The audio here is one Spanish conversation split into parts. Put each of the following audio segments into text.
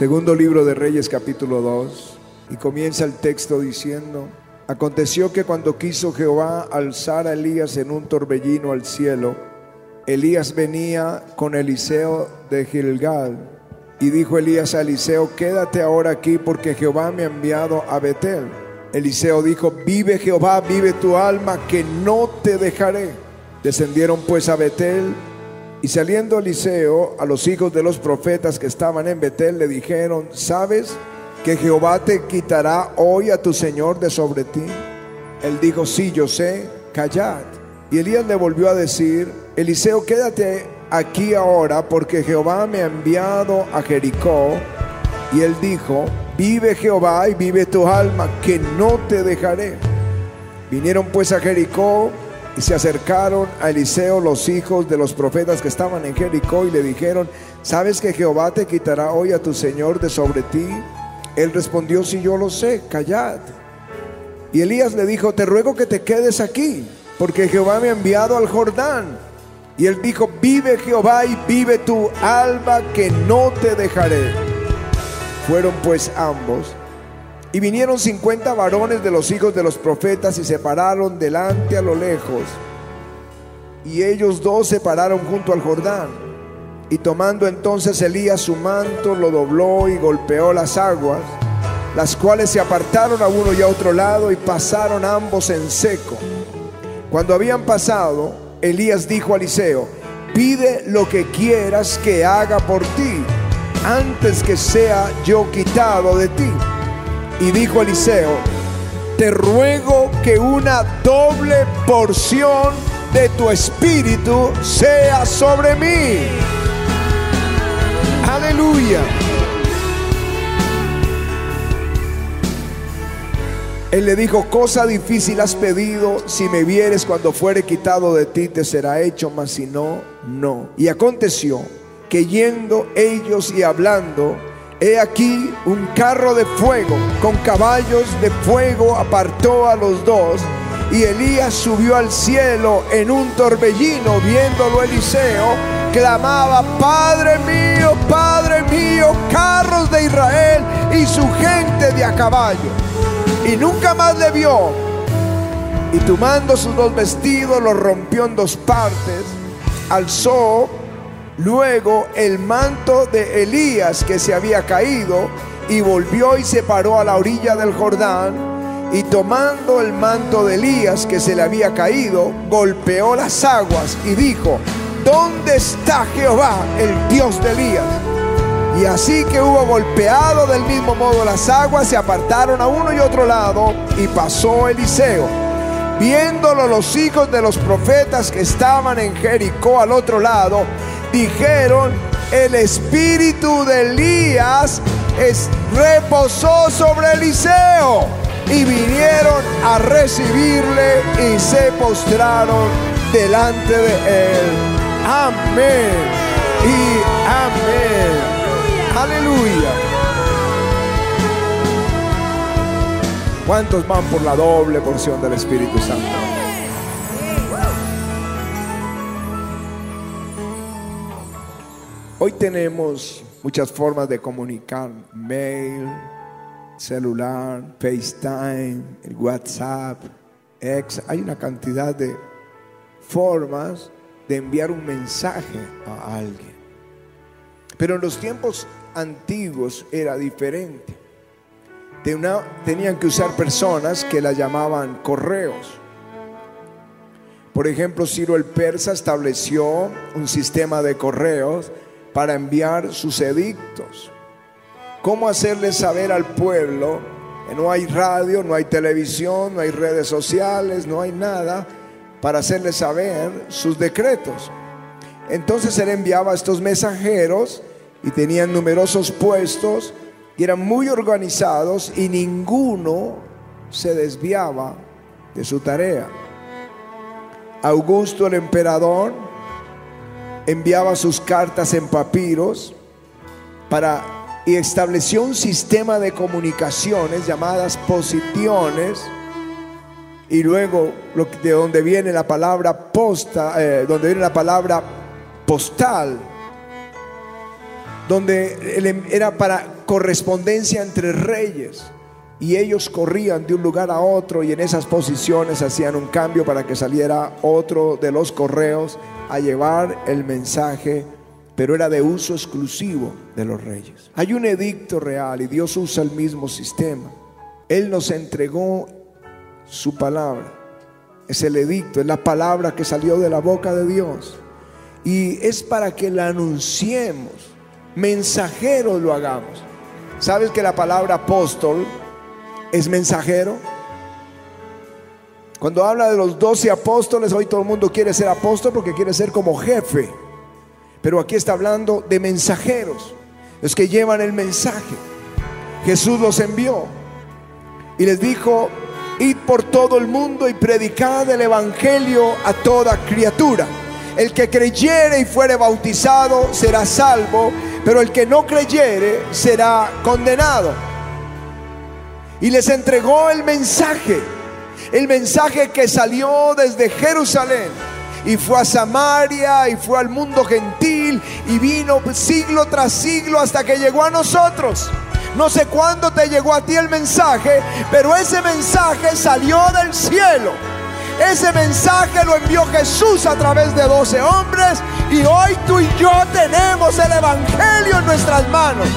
Segundo libro de Reyes capítulo 2. Y comienza el texto diciendo, aconteció que cuando quiso Jehová alzar a Elías en un torbellino al cielo, Elías venía con Eliseo de Gilgal. Y dijo Elías a Eliseo, quédate ahora aquí porque Jehová me ha enviado a Betel. Eliseo dijo, vive Jehová, vive tu alma, que no te dejaré. Descendieron pues a Betel y saliendo Eliseo a los hijos de los profetas que estaban en Betel le dijeron, ¿sabes que Jehová te quitará hoy a tu Señor de sobre ti? Él dijo, sí, yo sé, callad. Y Elías le volvió a decir, Eliseo, quédate aquí ahora porque Jehová me ha enviado a Jericó. Y él dijo, vive Jehová y vive tu alma, que no te dejaré. Vinieron pues a Jericó y se acercaron a Eliseo los hijos de los profetas que estaban en Jericó y le dijeron, ¿sabes que Jehová te quitará hoy a tu Señor de sobre ti? Él respondió, si yo lo sé, callad. Y Elías le dijo, te ruego que te quedes aquí, porque Jehová me ha enviado al Jordán. Y él dijo, vive Jehová y vive tu alma, que no te dejaré. Fueron pues ambos y vinieron cincuenta varones de los hijos de los profetas y se pararon delante a lo lejos. Y ellos dos se pararon junto al Jordán. Y tomando entonces Elías su manto, lo dobló y golpeó las aguas, las cuales se apartaron a uno y a otro lado y pasaron ambos en seco. Cuando habían pasado, Elías dijo a Eliseo, pide lo que quieras que haga por ti, antes que sea yo quitado de ti. Y dijo Eliseo, te ruego que una doble porción de tu espíritu sea sobre mí. Aleluya. Él le dijo, cosa difícil has pedido, si me vieres cuando fuere quitado de ti te será hecho, mas si no, no. Y aconteció que yendo ellos y hablando, He aquí un carro de fuego con caballos de fuego apartó a los dos y Elías subió al cielo en un torbellino viéndolo Eliseo clamaba Padre mío Padre mío carros de Israel y su gente de a caballo y nunca más le vio. Y tomando sus dos vestidos los rompió en dos partes alzó luego el manto de Elías que se había caído y volvió y se paró a la orilla del Jordán y tomando el manto de Elías que se le había caído, golpeó las aguas y dijo, ¿dónde está Jehová, el Dios de Elías? Y así que hubo golpeado del mismo modo las aguas, se apartaron a uno y otro lado y pasó Eliseo. Viéndolo los hijos de los profetas que estaban en Jericó al otro lado, dijeron, el espíritu de Elías reposó sobre Eliseo. Y vinieron a recibirle y se postraron delante de él. Amén y amén. Aleluya. ¿Cuántos van por la doble porción del Espíritu Santo? Hoy tenemos muchas formas de comunicar, mail, celular, FaceTime, el WhatsApp, X. Hay una cantidad de formas de enviar un mensaje a alguien. Pero en los tiempos antiguos era diferente. tenían que usar personas que la llamaban correos. Por ejemplo, Ciro el Persa estableció un sistema de correos para enviar sus edictos. ¿Cómo hacerle saber al pueblo que no hay radio, no hay televisión, no hay redes sociales, no hay nada para hacerle saber sus decretos? Entonces él enviaba a estos mensajeros y tenían numerosos puestos y eran muy organizados y ninguno se desviaba de su tarea. Augusto el emperador enviaba sus cartas en papiros para y estableció un sistema de comunicaciones llamadas posiciones y luego de donde viene la palabra posta, eh, donde viene la palabra postal, donde era para correspondencia entre reyes y ellos corrían de un lugar a otro y en esas posiciones hacían un cambio para que saliera otro de los correos a llevar el mensaje, pero era de uso exclusivo de los reyes. Hay un edicto real y Dios usa el mismo sistema. Él nos entregó su palabra. Es el edicto, es la palabra que salió de la boca de Dios. Y es para que la anunciemos, mensajeros lo hagamos. ¿Sabes que la palabra apóstol es mensajero. Cuando habla de los doce apóstoles, hoy todo el mundo quiere ser apóstol porque quiere ser como jefe. Pero aquí está hablando de mensajeros, los que llevan el mensaje. Jesús los envió y les dijo, id por todo el mundo y predicad el Evangelio a toda criatura. El que creyere y fuere bautizado será salvo, pero el que no creyere será condenado y les entregó el mensaje, el mensaje que salió desde Jerusalén y fue a Samaria y fue al mundo gentil y vino siglo tras siglo hasta que llegó a nosotros. No sé cuándo te llegó a ti el mensaje, pero ese mensaje salió del cielo. Ese mensaje lo envió Jesús a través de doce hombres y hoy tú y yo tenemos el Evangelio en nuestras manos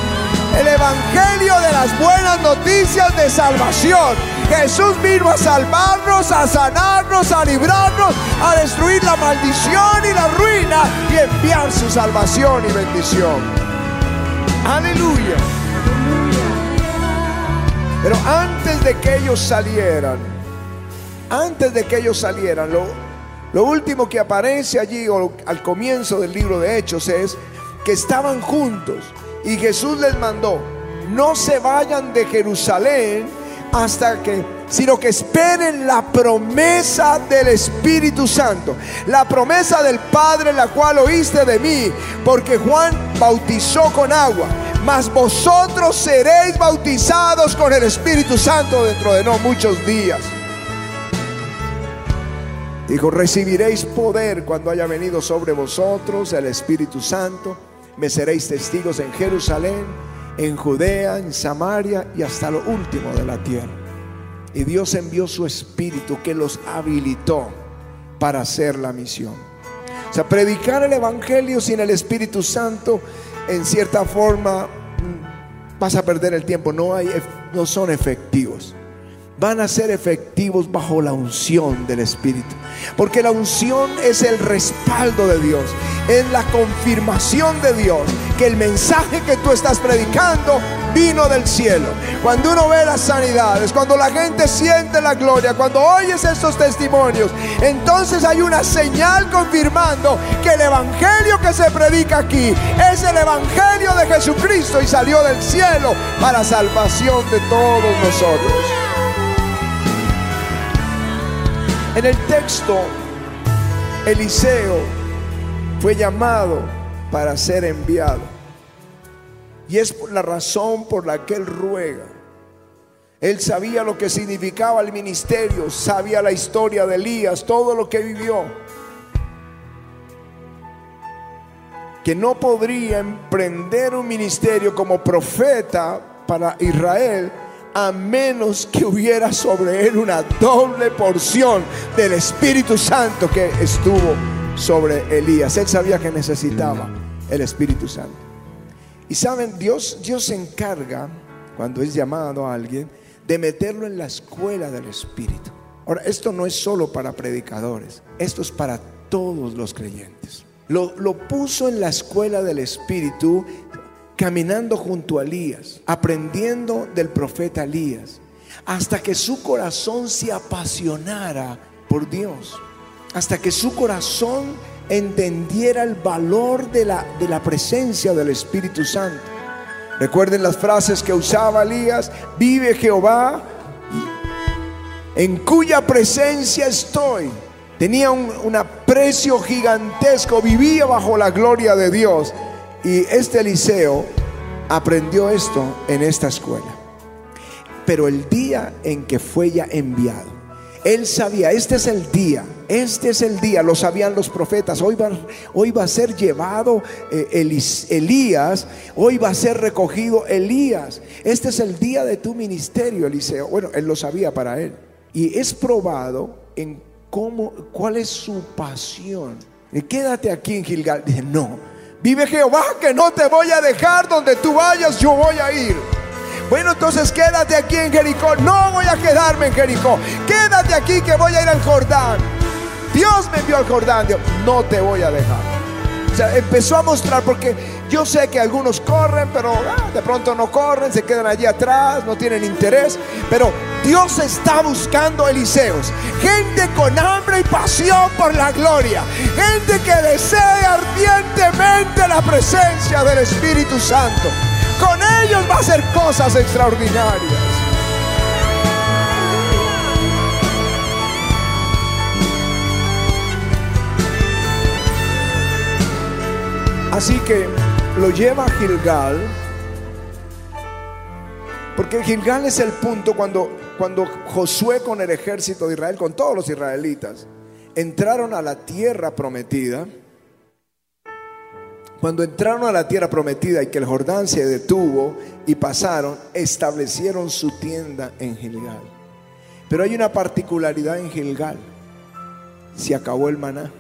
el Evangelio de las buenas noticias de salvación. Jesús vino a salvarnos, a sanarnos, a librarnos, a destruir la maldición y la ruina y enviar su salvación y bendición. Aleluya. Pero antes de que ellos salieran, antes de que ellos salieran, lo, lo último que aparece allí al comienzo del libro de Hechos es que estaban juntos y Jesús les mandó, no se vayan de Jerusalén hasta que, sino que esperen la promesa del Espíritu Santo, la promesa del Padre, la cual oíste de mí, porque Juan bautizó con agua, mas vosotros seréis bautizados con el Espíritu Santo dentro de no muchos días. Dijo, recibiréis poder cuando haya venido sobre vosotros el Espíritu Santo me seréis testigos en Jerusalén, en Judea, en Samaria y hasta lo último de la tierra. Y Dios envió su espíritu que los habilitó para hacer la misión. O sea, predicar el Evangelio sin el Espíritu Santo, en cierta forma, mm, vas a perder el tiempo. No, hay, no son efectivos van a ser efectivos bajo la unción del Espíritu. Porque la unción es el respaldo de Dios, es la confirmación de Dios que el mensaje que tú estás predicando vino del cielo. Cuando uno ve las sanidades, cuando la gente siente la gloria, cuando oyes estos testimonios, entonces hay una señal confirmando que el evangelio que se predica aquí es el evangelio de Jesucristo y salió del cielo para salvación de todos nosotros. En el texto, Eliseo fue llamado para ser enviado. Y es la razón por la que él ruega. Él sabía lo que significaba el ministerio, sabía la historia de Elías, todo lo que vivió. Que no podría emprender un ministerio como profeta para Israel a menos que hubiera sobre él una doble porción del Espíritu Santo que estuvo sobre Elías. Él sabía que necesitaba el Espíritu Santo. Y saben, Dios, Dios se encarga, cuando es llamado a alguien, de meterlo en la escuela del Espíritu. Ahora, esto no es solo para predicadores, esto es para todos los creyentes. Lo, lo puso en la escuela del Espíritu caminando junto a Elías, aprendiendo del profeta Elías, hasta que su corazón se apasionara por Dios, hasta que su corazón entendiera el valor de la, de la presencia del Espíritu Santo. Recuerden las frases que usaba Elías, vive Jehová, en cuya presencia estoy. Tenía un, un aprecio gigantesco, vivía bajo la gloria de Dios. Y este Eliseo aprendió esto en esta escuela. Pero el día en que fue ya enviado, Él sabía, este es el día, este es el día, lo sabían los profetas, hoy va, hoy va a ser llevado eh, Elías, hoy va a ser recogido Elías, este es el día de tu ministerio, Eliseo. Bueno, él lo sabía para él. Y es probado en cómo, cuál es su pasión. Y quédate aquí en Gilgal. Dice, no, vive Jehová que no te voy a dejar donde tú vayas, yo voy a ir. Bueno, entonces quédate aquí en Jericó. No voy a quedarme en Jericó. Quédate aquí que voy a ir al Jordán. Dios me envió al Jordán. Dios, no te voy a dejar. O sea, empezó a mostrar porque yo sé que algunos corren, pero ah, de pronto no corren, se quedan allí atrás, no tienen interés. Pero Dios está buscando Eliseos, gente con hambre y pasión por la gloria, gente que desea ardientemente la presencia del Espíritu Santo. Con ellos va a hacer cosas extraordinarias. Así que lo lleva a Gilgal, porque Gilgal es el punto cuando, cuando Josué con el ejército de Israel, con todos los israelitas, entraron a la tierra prometida. Cuando entraron a la tierra prometida y que el Jordán se detuvo y pasaron, establecieron su tienda en Gilgal. Pero hay una particularidad en Gilgal. Se acabó el maná.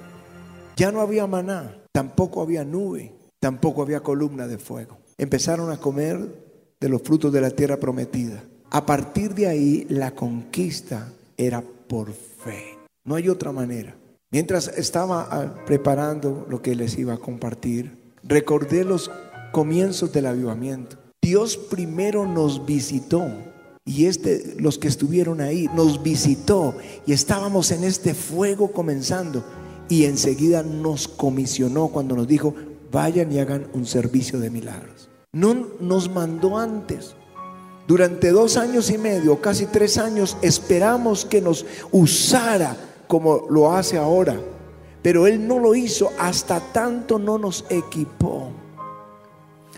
Ya no había maná, tampoco había nube, tampoco había columna de fuego. Empezaron a comer de los frutos de la tierra prometida. A partir de ahí, la conquista era por fe. No hay otra manera. Mientras estaba ah, preparando lo que les iba a compartir, recordé los comienzos del avivamiento. Dios primero nos visitó y este, los que estuvieron ahí, nos visitó y estábamos en este fuego comenzando y enseguida nos comisionó cuando nos dijo, vayan y hagan un servicio de milagros. No nos mandó antes. Durante dos años y medio, casi tres años, esperamos que nos usara como lo hace ahora pero Él no lo hizo hasta tanto no nos equipó.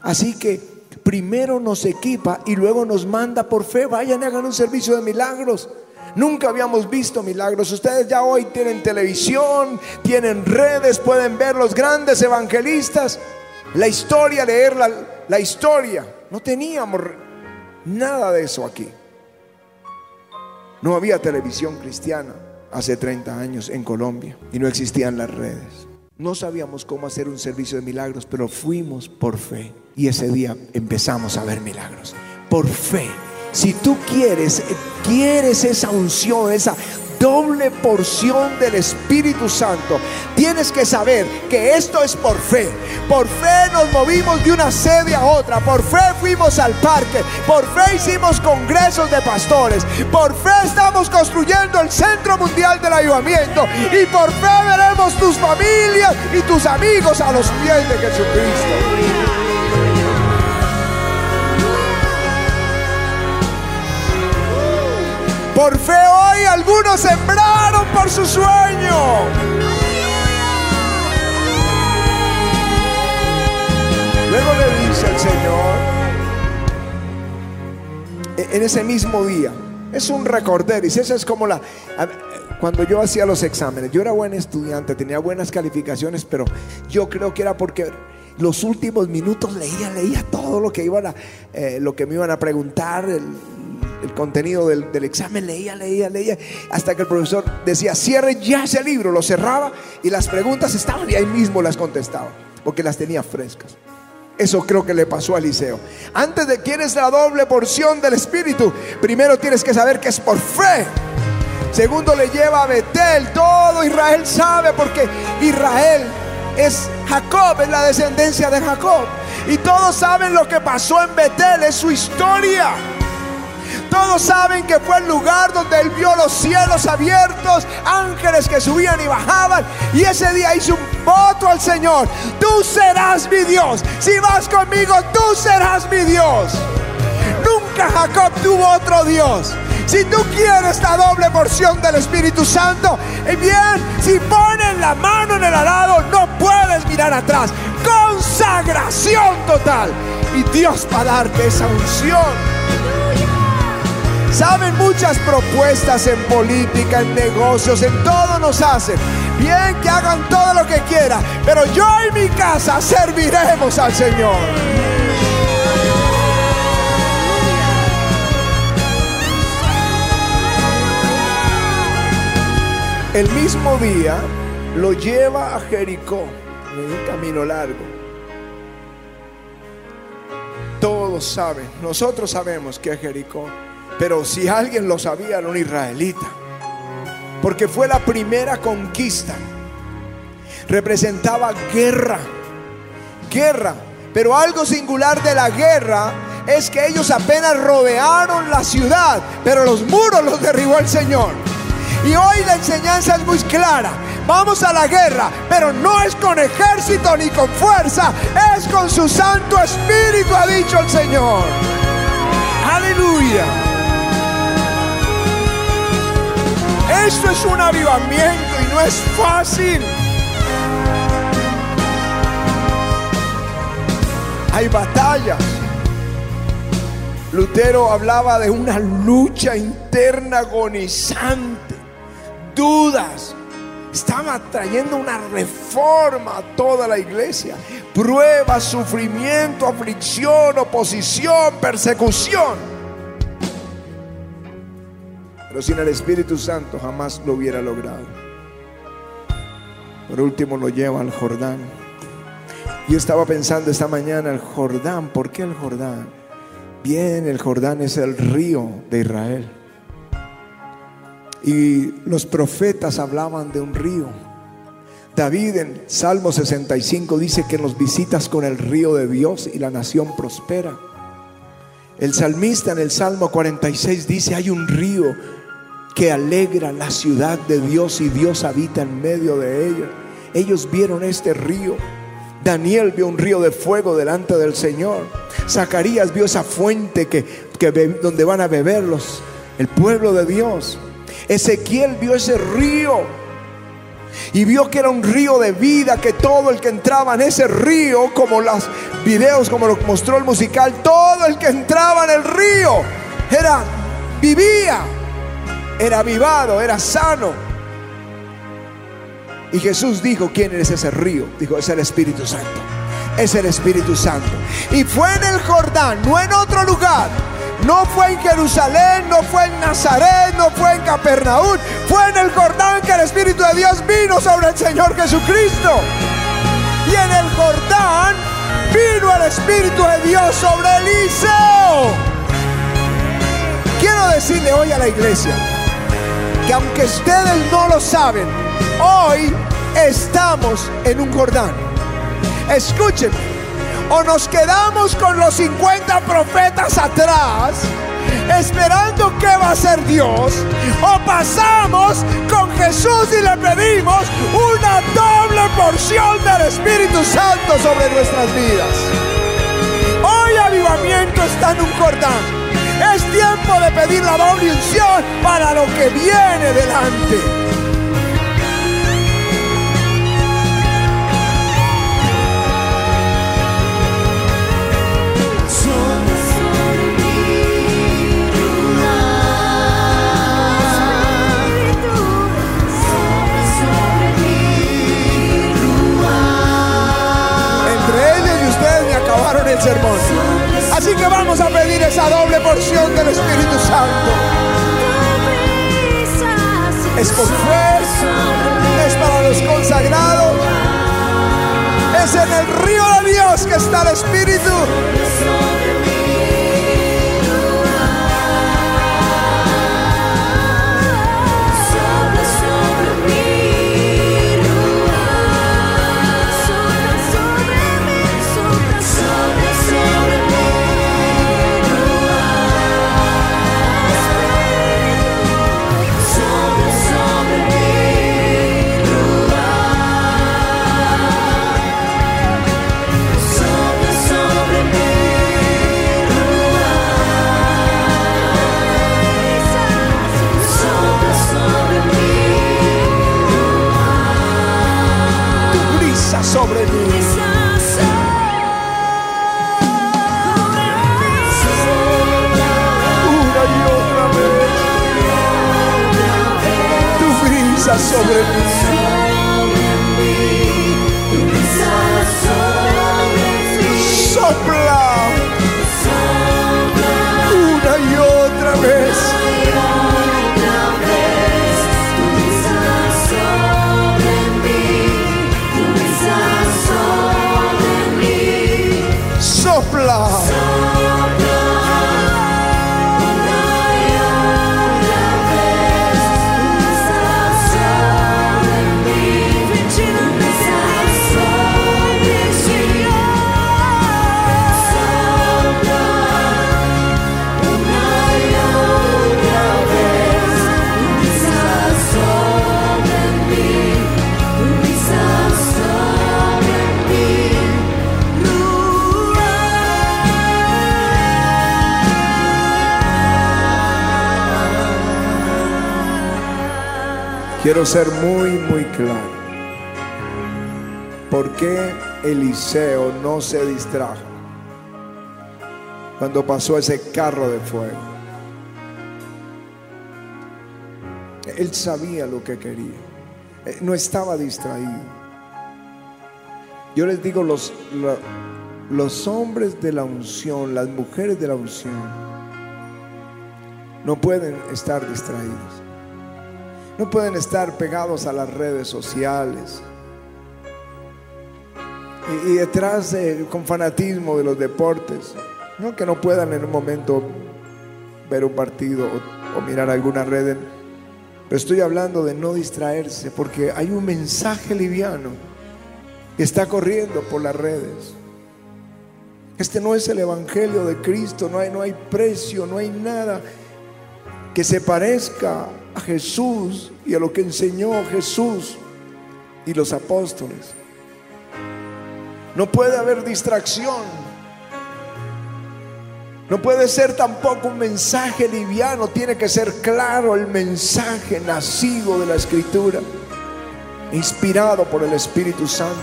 Así que primero nos equipa y luego nos manda por fe, vayan y hagan un servicio de milagros. Nunca habíamos visto milagros. Ustedes ya hoy tienen televisión, tienen redes, pueden ver los grandes evangelistas, la historia, leer la, la historia. No teníamos nada de eso aquí. No había televisión cristiana hace 30 años en Colombia y no existían las redes. No sabíamos cómo hacer un servicio de milagros, pero fuimos por fe. Y ese día empezamos a ver milagros. Por fe. Si tú quieres, quieres esa unción, esa doble porción del Espíritu Santo. Tienes que saber que esto es por fe. Por fe nos movimos de una sede a otra. Por fe fuimos al parque. Por fe hicimos congresos de pastores. Por fe estamos construyendo el Centro Mundial del Ayudamiento. Y por fe veremos tus familias y tus amigos a los pies de Jesucristo. Por fe hoy algunos sembraron por su sueño. Luego le dice el Señor, e-, en ese mismo día, es un recorder, y esa es como la... Cuando yo hacía los exámenes, yo era buen estudiante, tenía buenas calificaciones, pero yo creo que era porque los últimos minutos leía, leía todo lo que iban a, eh, lo que me iban a preguntar, el, el contenido del, examen, leía, leía, leía, hasta que el profesor decía, cierre ya ese libro, lo cerraba y las preguntas estaban y ahí mismo las contestaba, porque las tenía frescas. Eso creo que le pasó a Eliseo. Antes de quieres la doble porción del Espíritu, primero tienes que saber que es por fe. Segundo le lleva a Betel. Todo Israel sabe porque Israel es Jacob, es la descendencia de Jacob. Y todos saben lo que pasó en Betel, es su historia. Todos saben que fue el lugar donde él vio los cielos abiertos, ángeles que subían y bajaban. Y ese día hizo un voto al Señor. Tú serás mi Dios. Si vas conmigo, tú serás mi Dios. Nunca Jacob tuvo otro Dios. Si tú quieres la doble porción del Espíritu Santo, y bien, si ponen la mano en el arado, no puedes mirar atrás. Consagración total. Y Dios va a darte esa unción Saben muchas propuestas en política, en negocios, en todo nos hacen. Bien que hagan todo lo que quieran, pero yo y mi casa serviremos al Señor. El mismo día lo lleva a Jericó, en un camino largo. Todos saben, nosotros sabemos que Jericó, pero si alguien lo sabía era un israelita, porque fue la primera conquista. Representaba guerra, guerra, pero algo singular de la guerra es que ellos apenas rodearon la ciudad, pero los muros los derribó el Señor. Y hoy la enseñanza es muy clara. Vamos a la guerra, pero no es con ejército ni con fuerza, es con su Santo Espíritu, ha dicho el Señor. Aleluya. Esto es un avivamiento y no es fácil. Hay batallas. Lutero hablaba de una lucha interna agonizante, dudas. Estaba trayendo una reforma a toda la iglesia. Prueba, sufrimiento, aflicción, oposición, persecución. Pero sin el Espíritu Santo jamás lo hubiera logrado. Por último lo lleva al Jordán. Yo estaba pensando esta mañana, el Jordán, ¿por qué el Jordán? Bien, el Jordán es el río de Israel. Y los profetas hablaban de un río. David en Salmo 65 dice que nos visitas con el río de Dios y la nación prospera. El salmista en el Salmo 46 dice, hay un río que alegra la ciudad de Dios y Dios habita en medio de ella. Ellos vieron este río. Daniel vio un río de fuego delante del Señor. Zacarías vio esa fuente que, que donde van a beberlos el pueblo de Dios. Ezequiel vio ese río y vio que era un río de vida, que todo el que entraba en ese río, como los videos, como lo mostró el musical, todo el que entraba en el río era vivía, era avivado, era sano. Y Jesús dijo, ¿quién es ese río? Dijo, es el Espíritu Santo. Es el Espíritu Santo. Y fue en el Jordán, no en otro lugar. No fue en Jerusalén, no fue en Nazaret, no fue en Capernaum. Fue en el Jordán que el Espíritu de Dios vino sobre el Señor Jesucristo. Y en el Jordán vino el Espíritu de Dios sobre Eliseo. Quiero decirle hoy a la iglesia que aunque ustedes no lo saben, hoy estamos en un Jordán. Escúchenme o nos quedamos con los 50 profetas atrás, esperando que va a ser Dios, o pasamos con Jesús y le pedimos una doble porción del Espíritu Santo sobre nuestras vidas. Hoy avivamiento está en un cordán. Es tiempo de pedir la doble unción para lo que viene delante. Quiero ser muy, muy claro. ¿Por qué Eliseo no se distrajo cuando pasó ese carro de fuego? Él sabía lo que quería. Eh, no estaba distraído. Yo les digo, los, los hombres de la unción, las mujeres de la unción, no pueden estar distraídos. No pueden estar pegados a las redes sociales. Y, detrás de, con fanatismo de los deportes. No que no puedan en un momento ver un partido o, mirar alguna red. Pero estoy hablando de no distraerse porque hay un mensaje liviano que está corriendo por las redes. Este no es el Evangelio de Cristo, no hay, no hay precio, no hay nada que se parezca a Jesús y a lo que enseñó Jesús y los apóstoles. No puede haber distracción. No puede ser tampoco un mensaje liviano, tiene que ser claro el mensaje nacido de la escritura, inspirado por el Espíritu Santo,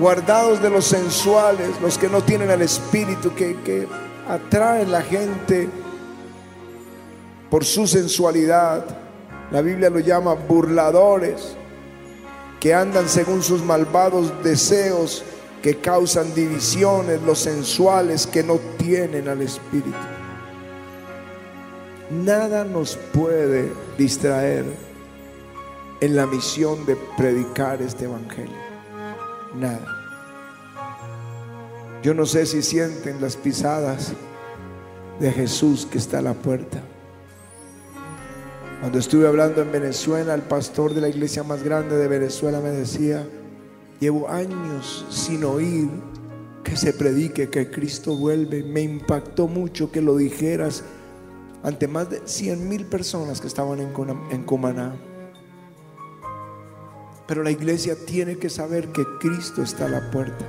guardados de los sensuales, los que no tienen el Espíritu, que, que atraen la gente por su sensualidad. La Biblia lo llama burladores, que andan según sus malvados deseos, que causan divisiones, los sensuales que no tienen al Espíritu. Nada nos puede distraer en la misión de predicar este Evangelio. Nada. Yo no sé si sienten las pisadas de Jesús que está a la puerta. Cuando estuve hablando en Venezuela, el pastor de la iglesia más grande de Venezuela me decía, llevo años sin oír que se predique que Cristo vuelve. Me impactó mucho que lo dijeras ante más de 100 mil personas que estaban en, Cumaná. Pero la iglesia tiene que saber que Cristo está a la puerta.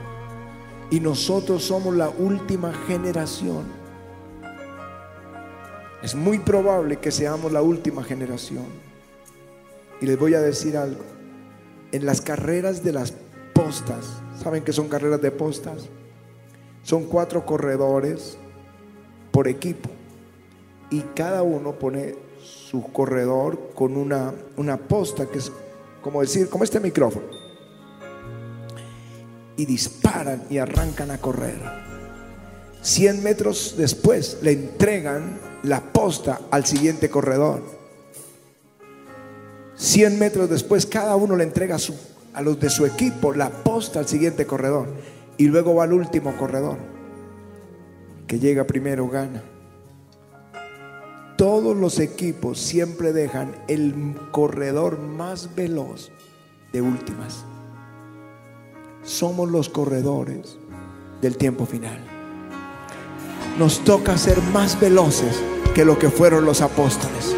Y nosotros somos la última generación es muy probable que seamos la última generación. Y les voy a decir algo. En las carreras de las postas, ¿saben qué son carreras de postas? Son cuatro corredores por equipo. Y cada uno pone su corredor con una, una posta que es como decir, como este micrófono. Y disparan y arrancan a correr. 100 metros después le entregan la posta al siguiente corredor. 100 metros después, cada uno le entrega a, a los de su equipo la posta al siguiente corredor. Y luego va al último corredor. Que llega primero, gana. Todos los equipos siempre dejan el corredor más veloz de últimas. Somos los corredores del tiempo final nos toca ser más veloces que lo que fueron los apóstoles,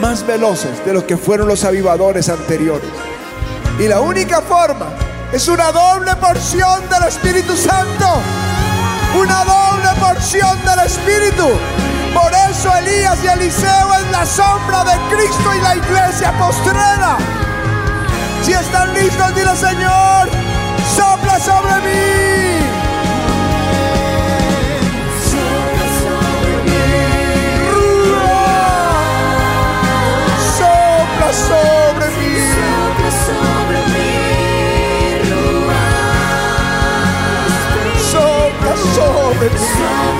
más veloces de lo que fueron los avivadores anteriores. Y la única forma es una doble porción del Espíritu Santo, una doble porción del Espíritu. Por eso Elías y Eliseo es la sombra de Cristo y la iglesia postrera. Si están listos, dile Señor, sopla sobre mí. Sobre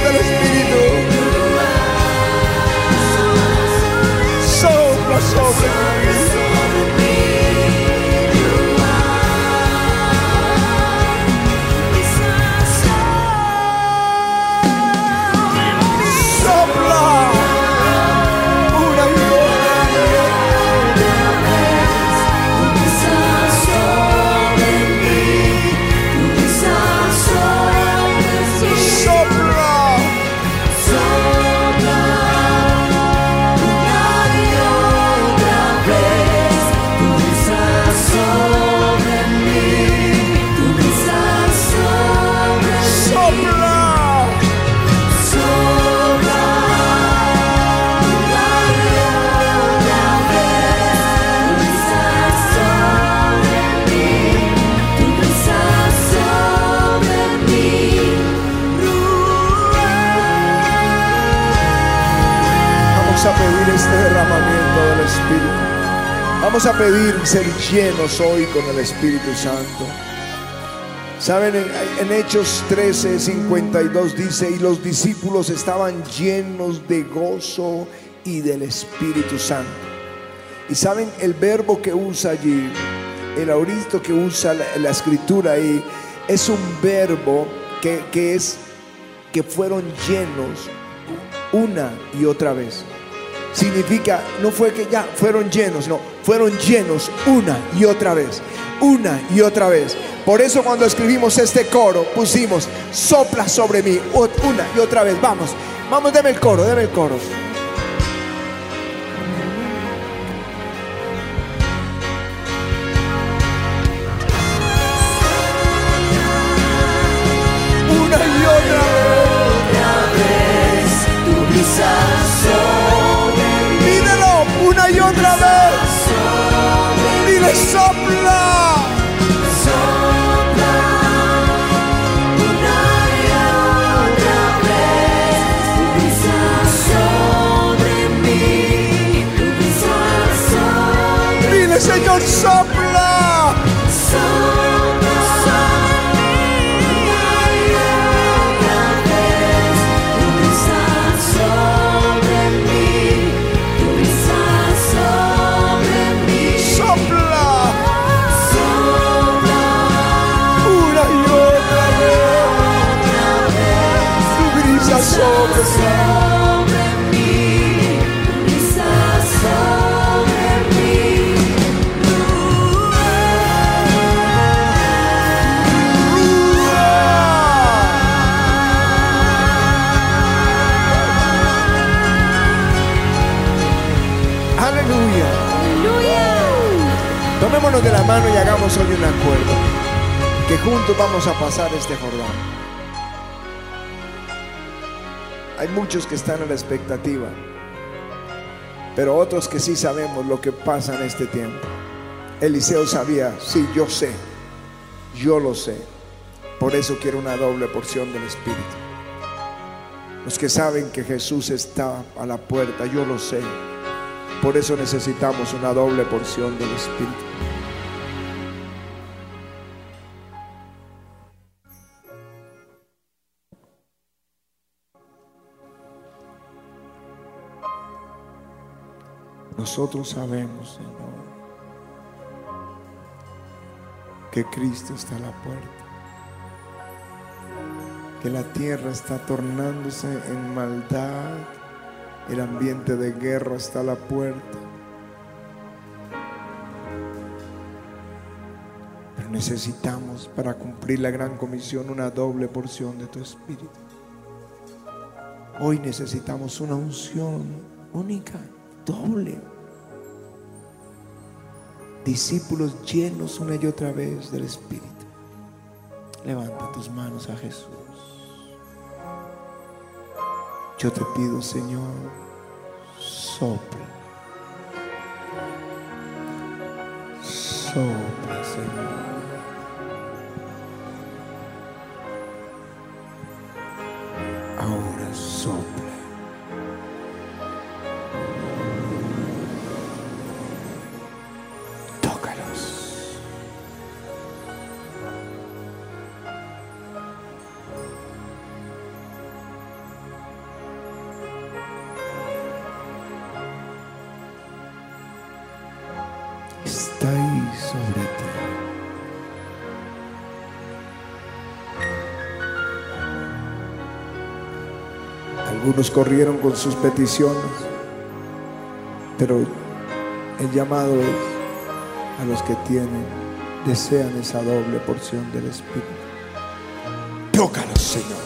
porción del Espíritu. Sopla Vamos a pedir ser llenos hoy con el Espíritu Santo. Saben, en, Hechos 13, 52 dice, y los discípulos estaban llenos de gozo y del Espíritu Santo. Y saben, el verbo que usa allí, el auristo que usa la, la escritura ahí, es un verbo que, que es que fueron llenos una y otra vez. Significa, no fue que ya fueron llenos, no, fueron llenos una y otra vez, una y otra vez. Por eso cuando escribimos este coro pusimos, sopla sobre mí, una y otra vez. Vamos, vamos, deme el coro, deme el coro. Dile este Jordán. Hay muchos que están a la expectativa. Pero otros que sí sabemos lo que pasa en este tiempo. Eliseo sabía, sí, yo sé. Yo lo sé. Por eso quiero una doble porción del Espíritu. Los que saben que Jesús está a la puerta, yo lo sé. Por eso necesitamos una doble porción del Espíritu. Nosotros sabemos, Señor, que Cristo está a la puerta. que la tierra está tornándose en maldad, el ambiente de guerra está a la puerta. Pero necesitamos para cumplir la gran comisión una doble porción de tu espíritu. Hoy necesitamos una unción única, doble. Discípulos llenos una y otra vez del Espíritu. Levanta tus manos a Jesús. Yo te pido, Señor, sopla. Sopla, Señor. Algunos corrieron con sus peticiones, pero el llamado es a los que tienen, desean esa doble porción del Espíritu. Tócalos, Señor,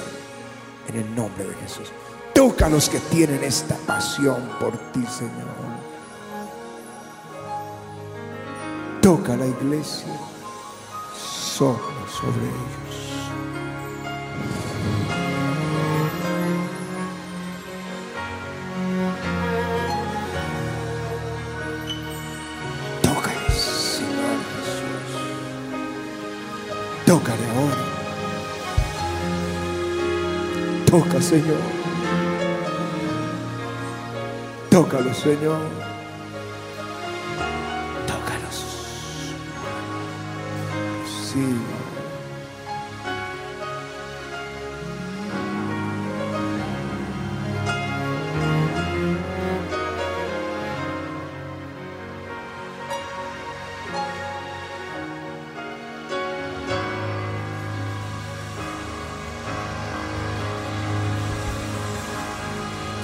en el nombre de Jesús. Toca a los que tienen esta pasión por ti, Señor. Toca la iglesia, sopla sobre ellos. Toca, Señor. Tócalo, Señor.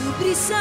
Tu brisa